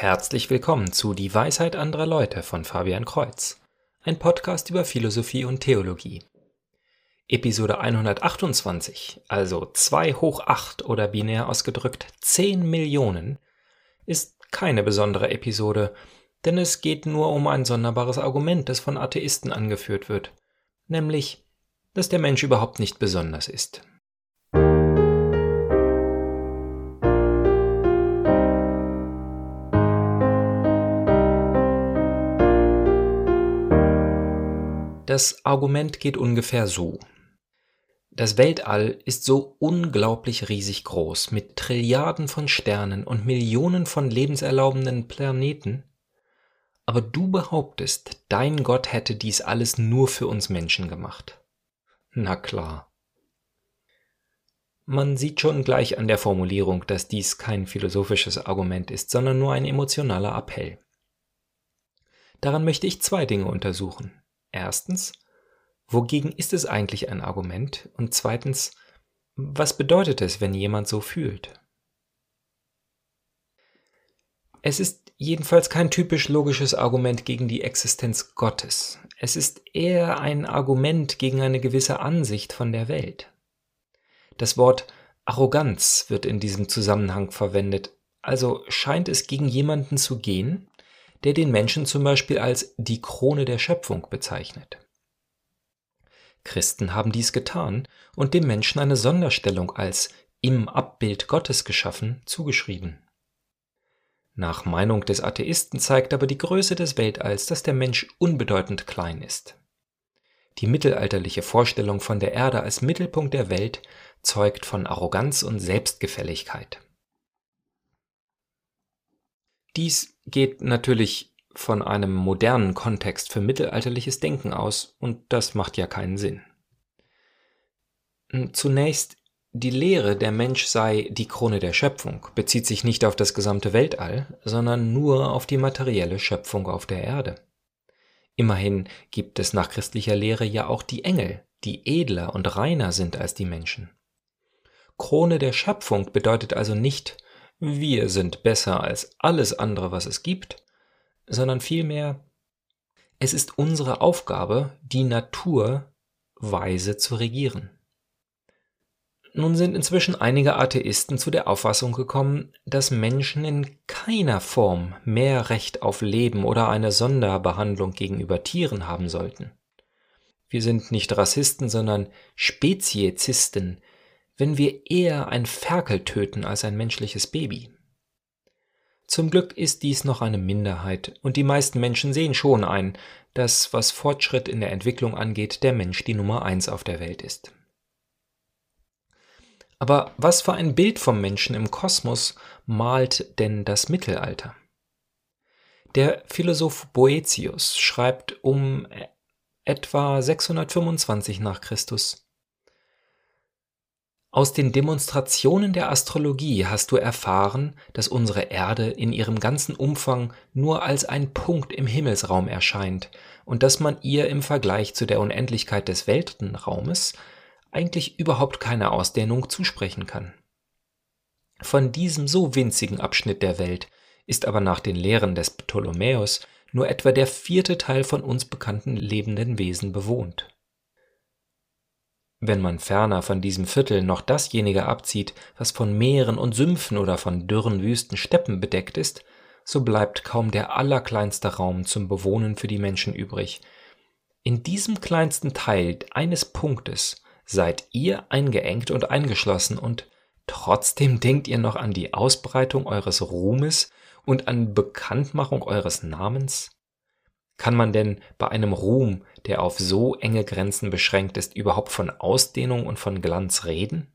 Herzlich willkommen zu Die Weisheit anderer Leute von Fabian Kreuz, ein Podcast über Philosophie und Theologie. Episode 128, also 2 hoch 8 oder binär ausgedrückt 10 Millionen, ist keine besondere Episode, denn es geht nur um ein sonderbares Argument, das von Atheisten angeführt wird, nämlich, dass der Mensch überhaupt nicht besonders ist. Das Argument geht ungefähr so. Das Weltall ist so unglaublich riesig groß, mit Trilliarden von Sternen und Millionen von lebenserlaubenden Planeten, aber du behauptest, dein Gott hätte dies alles nur für uns Menschen gemacht. Na klar. Man sieht schon gleich an der Formulierung, dass dies kein philosophisches Argument ist, sondern nur ein emotionaler Appell. Daran möchte ich zwei Dinge untersuchen. Erstens, wogegen ist es eigentlich ein Argument? Und zweitens, was bedeutet es, wenn jemand so fühlt? Es ist jedenfalls kein typisch logisches Argument gegen die Existenz Gottes. Es ist eher ein Argument gegen eine gewisse Ansicht von der Welt. Das Wort Arroganz wird in diesem Zusammenhang verwendet, also scheint es gegen jemanden zu gehen, der den Menschen zum Beispiel als die Krone der Schöpfung bezeichnet. Christen haben dies getan und dem Menschen eine Sonderstellung als im Abbild Gottes geschaffen zugeschrieben. Nach Meinung des Atheisten zeigt aber die Größe des Weltalls, dass der Mensch unbedeutend klein ist. Die mittelalterliche Vorstellung von der Erde als Mittelpunkt der Welt zeugt von Arroganz und Selbstgefälligkeit. Dies geht natürlich von einem modernen Kontext für mittelalterliches Denken aus, und das macht ja keinen Sinn. Hm, zunächst, die Lehre, der Mensch sei die Krone der Schöpfung, bezieht sich nicht auf das gesamte Weltall, sondern nur auf die materielle Schöpfung auf der Erde. Immerhin gibt es nach christlicher Lehre ja auch die Engel, die edler und reiner sind als die Menschen. Krone der Schöpfung bedeutet also nicht, wir sind besser als alles andere, was es gibt, sondern vielmehr, es ist unsere Aufgabe, die Natur weise zu regieren. Nun sind inzwischen einige Atheisten zu der Auffassung gekommen, dass Menschen in keiner Form mehr Recht auf Leben oder eine Sonderbehandlung gegenüber Tieren haben sollten. Wir sind nicht Rassisten, sondern Speziesisten, wenn wir eher ein Ferkel töten als ein menschliches Baby. Zum Glück ist dies noch eine Minderheit, und die meisten Menschen sehen schon ein, dass, was Fortschritt in der Entwicklung angeht, der Mensch die Nummer eins auf der Welt ist. Aber was für ein Bild vom Menschen im Kosmos malt denn das Mittelalter? Der Philosoph Boetius schreibt um etwa 625 nach Christus aus den Demonstrationen der Astrologie hast du erfahren, dass unsere Erde in ihrem ganzen Umfang nur als ein Punkt im Himmelsraum erscheint und dass man ihr im Vergleich zu der Unendlichkeit des Weltenraumes eigentlich überhaupt keine Ausdehnung zusprechen kann. Von diesem so winzigen Abschnitt der Welt ist aber nach den Lehren des Ptolemäus nur etwa der vierte Teil von uns bekannten lebenden Wesen bewohnt. Wenn man ferner von diesem Viertel noch dasjenige abzieht, was von Meeren und Sümpfen oder von dürren wüsten Steppen bedeckt ist, so bleibt kaum der allerkleinste Raum zum Bewohnen für die Menschen übrig. In diesem kleinsten Teil eines Punktes seid ihr eingeengt und eingeschlossen und trotzdem denkt ihr noch an die Ausbreitung eures Ruhmes und an Bekanntmachung eures Namens? Kann man denn bei einem Ruhm, der auf so enge Grenzen beschränkt ist, überhaupt von Ausdehnung und von Glanz reden?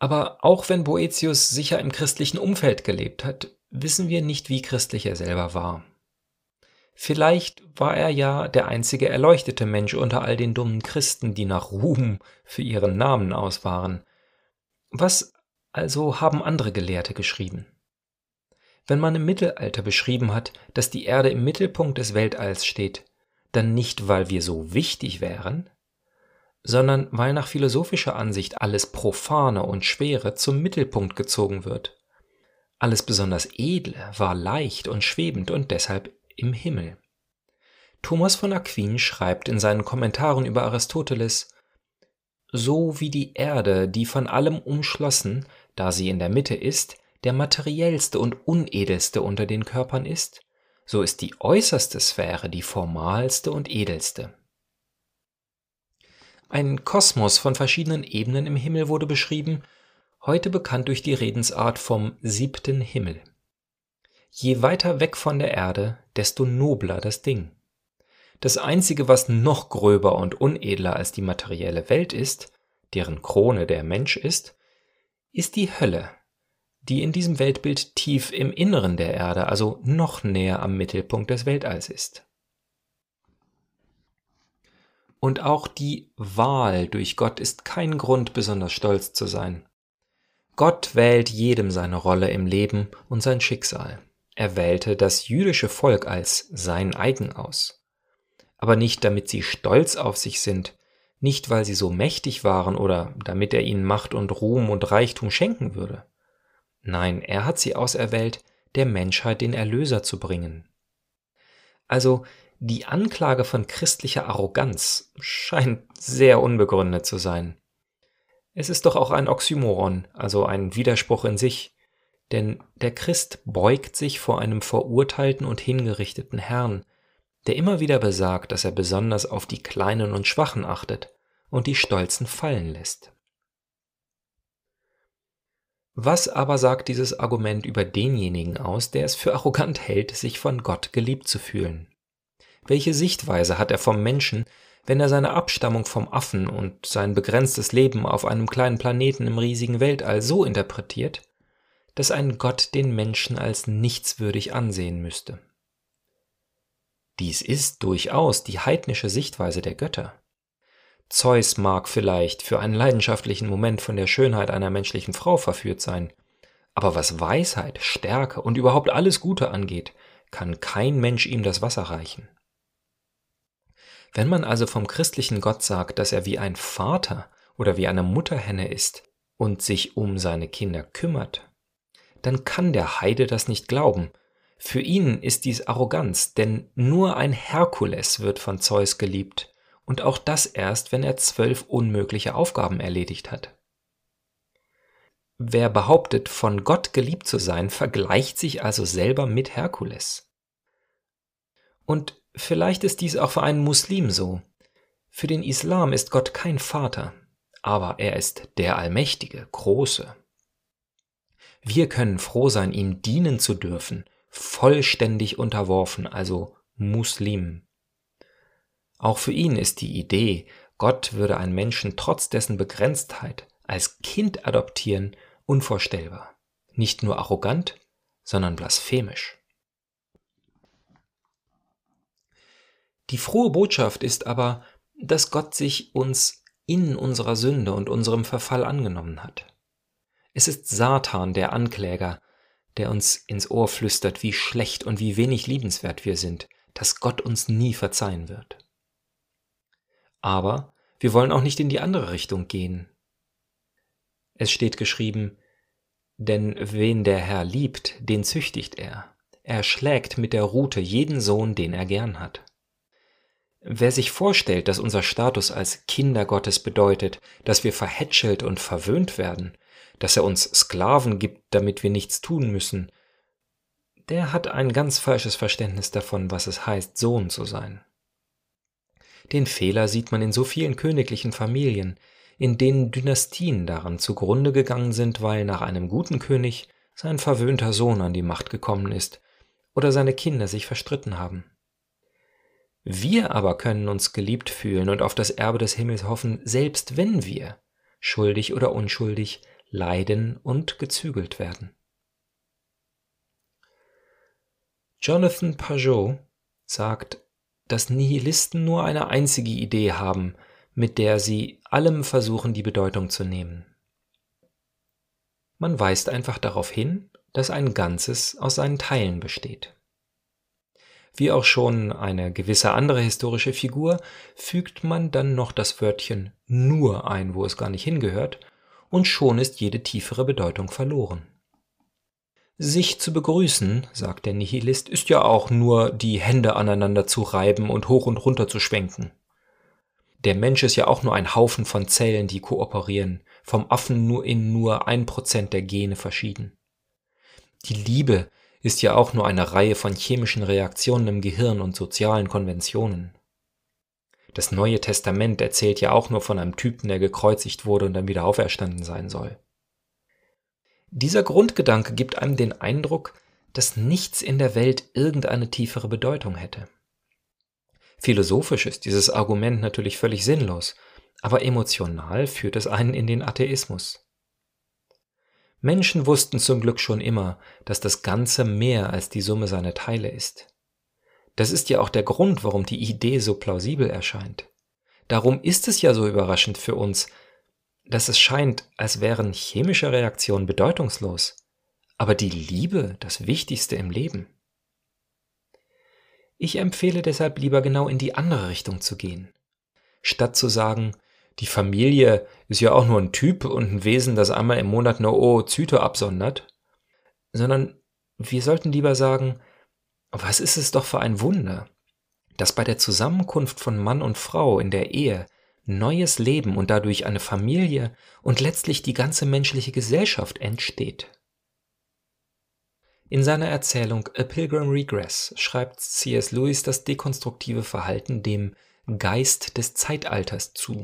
Aber auch wenn Boetius sicher im christlichen Umfeld gelebt hat, wissen wir nicht, wie christlich er selber war. Vielleicht war er ja der einzige erleuchtete Mensch unter all den dummen Christen, die nach Ruhm für ihren Namen aus waren. Was also haben andere Gelehrte geschrieben? Wenn man im Mittelalter beschrieben hat, dass die Erde im Mittelpunkt des Weltalls steht, dann nicht, weil wir so wichtig wären, sondern weil nach philosophischer Ansicht alles Profane und Schwere zum Mittelpunkt gezogen wird Alles besonders Edle war leicht und schwebend und deshalb im Himmel. Thomas von Aquin schreibt in seinen Kommentaren über Aristoteles So wie die Erde, die von allem umschlossen, da sie in der Mitte ist, der materiellste und unedelste unter den Körpern ist, so ist die äußerste Sphäre die formalste und edelste. Ein Kosmos von verschiedenen Ebenen im Himmel wurde beschrieben, heute bekannt durch die Redensart vom siebten Himmel. Je weiter weg von der Erde, desto nobler das Ding. Das Einzige, was noch gröber und unedler als die materielle Welt ist, deren Krone der Mensch ist, ist die Hölle, die in diesem Weltbild tief im Inneren der Erde, also noch näher am Mittelpunkt des Weltalls ist. Und auch die Wahl durch Gott ist kein Grund, besonders stolz zu sein. Gott wählt jedem seine Rolle im Leben und sein Schicksal. Er wählte das jüdische Volk als sein eigen aus. Aber nicht damit sie stolz auf sich sind, nicht weil sie so mächtig waren oder damit er ihnen Macht und Ruhm und Reichtum schenken würde. Nein, er hat sie auserwählt, der Menschheit den Erlöser zu bringen. Also die Anklage von christlicher Arroganz scheint sehr unbegründet zu sein. Es ist doch auch ein Oxymoron, also ein Widerspruch in sich, denn der Christ beugt sich vor einem verurteilten und hingerichteten Herrn, der immer wieder besagt, dass er besonders auf die Kleinen und Schwachen achtet und die Stolzen fallen lässt. Was aber sagt dieses Argument über denjenigen aus, der es für arrogant hält, sich von Gott geliebt zu fühlen? Welche Sichtweise hat er vom Menschen, wenn er seine Abstammung vom Affen und sein begrenztes Leben auf einem kleinen Planeten im riesigen Weltall so interpretiert, dass ein Gott den Menschen als nichtswürdig ansehen müsste? Dies ist durchaus die heidnische Sichtweise der Götter. Zeus mag vielleicht für einen leidenschaftlichen Moment von der Schönheit einer menschlichen Frau verführt sein, aber was Weisheit, Stärke und überhaupt alles Gute angeht, kann kein Mensch ihm das Wasser reichen. Wenn man also vom christlichen Gott sagt, dass er wie ein Vater oder wie eine Mutterhenne ist und sich um seine Kinder kümmert, dann kann der Heide das nicht glauben. Für ihn ist dies Arroganz, denn nur ein Herkules wird von Zeus geliebt, und auch das erst, wenn er zwölf unmögliche Aufgaben erledigt hat. Wer behauptet, von Gott geliebt zu sein, vergleicht sich also selber mit Herkules. Und Vielleicht ist dies auch für einen Muslim so. Für den Islam ist Gott kein Vater, aber er ist der Allmächtige, Große. Wir können froh sein, ihm dienen zu dürfen, vollständig unterworfen, also Muslim. Auch für ihn ist die Idee, Gott würde einen Menschen trotz dessen Begrenztheit als Kind adoptieren, unvorstellbar. Nicht nur arrogant, sondern blasphemisch. Die frohe Botschaft ist aber, dass Gott sich uns in unserer Sünde und unserem Verfall angenommen hat. Es ist Satan, der Ankläger, der uns ins Ohr flüstert, wie schlecht und wie wenig liebenswert wir sind, dass Gott uns nie verzeihen wird. Aber wir wollen auch nicht in die andere Richtung gehen. Es steht geschrieben, denn wen der Herr liebt, den züchtigt er. Er schlägt mit der Rute jeden Sohn, den er gern hat. Wer sich vorstellt, dass unser Status als Kinder Gottes bedeutet, dass wir verhätschelt und verwöhnt werden, dass er uns Sklaven gibt, damit wir nichts tun müssen, der hat ein ganz falsches Verständnis davon, was es heißt, Sohn zu sein. Den Fehler sieht man in so vielen königlichen Familien, in denen Dynastien daran zugrunde gegangen sind, weil nach einem guten König sein verwöhnter Sohn an die Macht gekommen ist oder seine Kinder sich verstritten haben. Wir aber können uns geliebt fühlen und auf das Erbe des Himmels hoffen, selbst wenn wir, schuldig oder unschuldig, leiden und gezügelt werden. Jonathan Pajot sagt, dass Nihilisten nur eine einzige Idee haben, mit der sie allem versuchen, die Bedeutung zu nehmen. Man weist einfach darauf hin, dass ein Ganzes aus seinen Teilen besteht. Wie auch schon eine gewisse andere historische Figur fügt man dann noch das Wörtchen nur ein, wo es gar nicht hingehört, und schon ist jede tiefere Bedeutung verloren. Sich zu begrüßen, sagt der Nihilist, ist ja auch nur die Hände aneinander zu reiben und hoch und runter zu schwenken. Der Mensch ist ja auch nur ein Haufen von Zellen, die kooperieren, vom Affen nur in nur ein Prozent der Gene verschieden. Die Liebe ist ja auch nur eine Reihe von chemischen Reaktionen im Gehirn und sozialen Konventionen. Das Neue Testament erzählt ja auch nur von einem Typen, der gekreuzigt wurde und dann wieder auferstanden sein soll. Dieser Grundgedanke gibt einem den Eindruck, dass nichts in der Welt irgendeine tiefere Bedeutung hätte. Philosophisch ist dieses Argument natürlich völlig sinnlos, aber emotional führt es einen in den Atheismus. Menschen wussten zum Glück schon immer, dass das Ganze mehr als die Summe seiner Teile ist. Das ist ja auch der Grund, warum die Idee so plausibel erscheint. Darum ist es ja so überraschend für uns, dass es scheint, als wären chemische Reaktionen bedeutungslos, aber die Liebe das Wichtigste im Leben. Ich empfehle deshalb lieber genau in die andere Richtung zu gehen. Statt zu sagen, die Familie ist ja auch nur ein Typ und ein Wesen, das einmal im Monat eine Oozyte absondert, sondern wir sollten lieber sagen, was ist es doch für ein Wunder, dass bei der Zusammenkunft von Mann und Frau in der Ehe neues Leben und dadurch eine Familie und letztlich die ganze menschliche Gesellschaft entsteht. In seiner Erzählung A Pilgrim Regress schreibt C.S. Lewis das dekonstruktive Verhalten dem Geist des Zeitalters zu.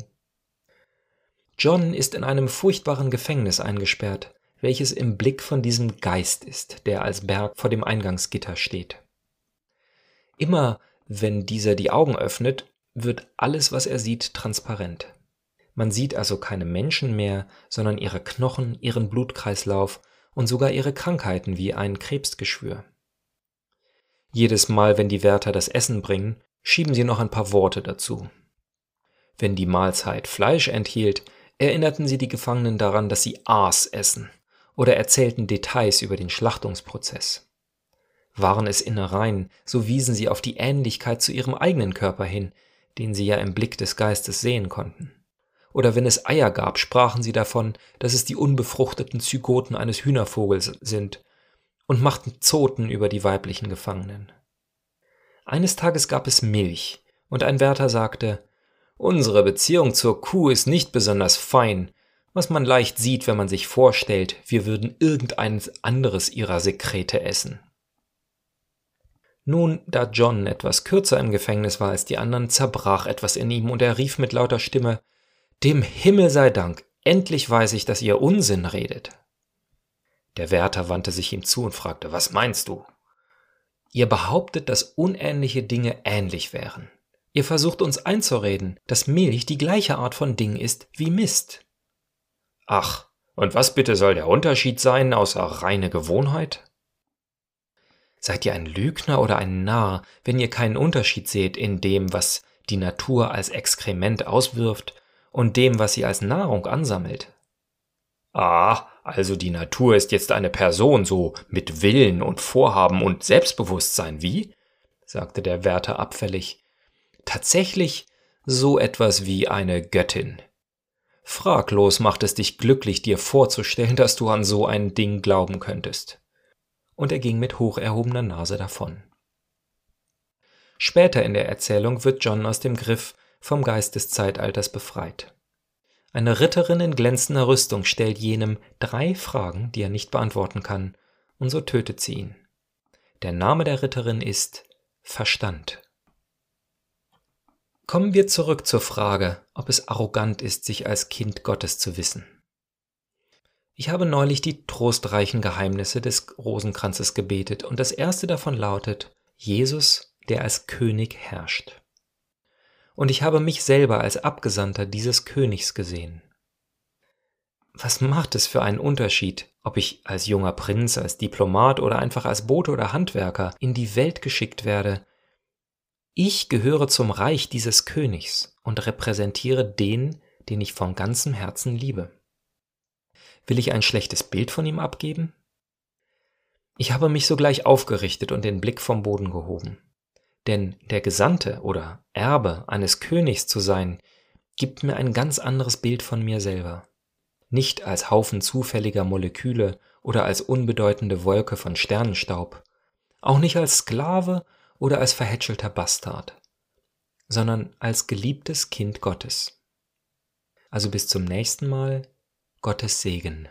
John ist in einem furchtbaren Gefängnis eingesperrt, welches im Blick von diesem Geist ist, der als Berg vor dem Eingangsgitter steht. Immer wenn dieser die Augen öffnet, wird alles, was er sieht, transparent. Man sieht also keine Menschen mehr, sondern ihre Knochen, ihren Blutkreislauf und sogar ihre Krankheiten wie ein Krebsgeschwür. Jedes Mal, wenn die Wärter das Essen bringen, schieben sie noch ein paar Worte dazu. Wenn die Mahlzeit Fleisch enthielt, erinnerten sie die Gefangenen daran, dass sie Aas essen oder erzählten Details über den Schlachtungsprozess. Waren es Innereien, so wiesen sie auf die Ähnlichkeit zu ihrem eigenen Körper hin, den sie ja im Blick des Geistes sehen konnten. Oder wenn es Eier gab, sprachen sie davon, dass es die unbefruchteten Zygoten eines Hühnervogels sind und machten Zoten über die weiblichen Gefangenen. Eines Tages gab es Milch, und ein Wärter sagte, Unsere Beziehung zur Kuh ist nicht besonders fein, was man leicht sieht, wenn man sich vorstellt, wir würden irgendein anderes ihrer Sekrete essen. Nun, da John etwas kürzer im Gefängnis war als die anderen, zerbrach etwas in ihm und er rief mit lauter Stimme Dem Himmel sei Dank, endlich weiß ich, dass ihr Unsinn redet. Der Wärter wandte sich ihm zu und fragte Was meinst du? Ihr behauptet, dass unähnliche Dinge ähnlich wären. Ihr versucht uns einzureden, dass Milch die gleiche Art von Ding ist wie Mist. Ach, und was bitte soll der Unterschied sein außer reine Gewohnheit? Seid ihr ein Lügner oder ein Narr, wenn ihr keinen Unterschied seht in dem, was die Natur als Exkrement auswirft und dem, was sie als Nahrung ansammelt? Ah, also die Natur ist jetzt eine Person so mit Willen und Vorhaben und Selbstbewusstsein, wie? sagte der Wärter abfällig. Tatsächlich so etwas wie eine Göttin. Fraglos macht es dich glücklich, dir vorzustellen, dass du an so ein Ding glauben könntest und er ging mit hoch erhobener Nase davon. Später in der Erzählung wird John aus dem Griff vom Geist des Zeitalters befreit. Eine Ritterin in glänzender Rüstung stellt jenem drei Fragen, die er nicht beantworten kann, und so tötet sie ihn. Der Name der Ritterin ist Verstand. Kommen wir zurück zur Frage, ob es arrogant ist, sich als Kind Gottes zu wissen. Ich habe neulich die trostreichen Geheimnisse des Rosenkranzes gebetet und das erste davon lautet Jesus, der als König herrscht. Und ich habe mich selber als Abgesandter dieses Königs gesehen. Was macht es für einen Unterschied, ob ich als junger Prinz, als Diplomat oder einfach als Bote oder Handwerker in die Welt geschickt werde? Ich gehöre zum Reich dieses Königs und repräsentiere den, den ich von ganzem Herzen liebe. Will ich ein schlechtes Bild von ihm abgeben? Ich habe mich sogleich aufgerichtet und den Blick vom Boden gehoben. Denn der Gesandte oder Erbe eines Königs zu sein, gibt mir ein ganz anderes Bild von mir selber. Nicht als Haufen zufälliger Moleküle oder als unbedeutende Wolke von Sternenstaub, auch nicht als Sklave oder als verhätschelter Bastard, sondern als geliebtes Kind Gottes. Also bis zum nächsten Mal, Gottes Segen.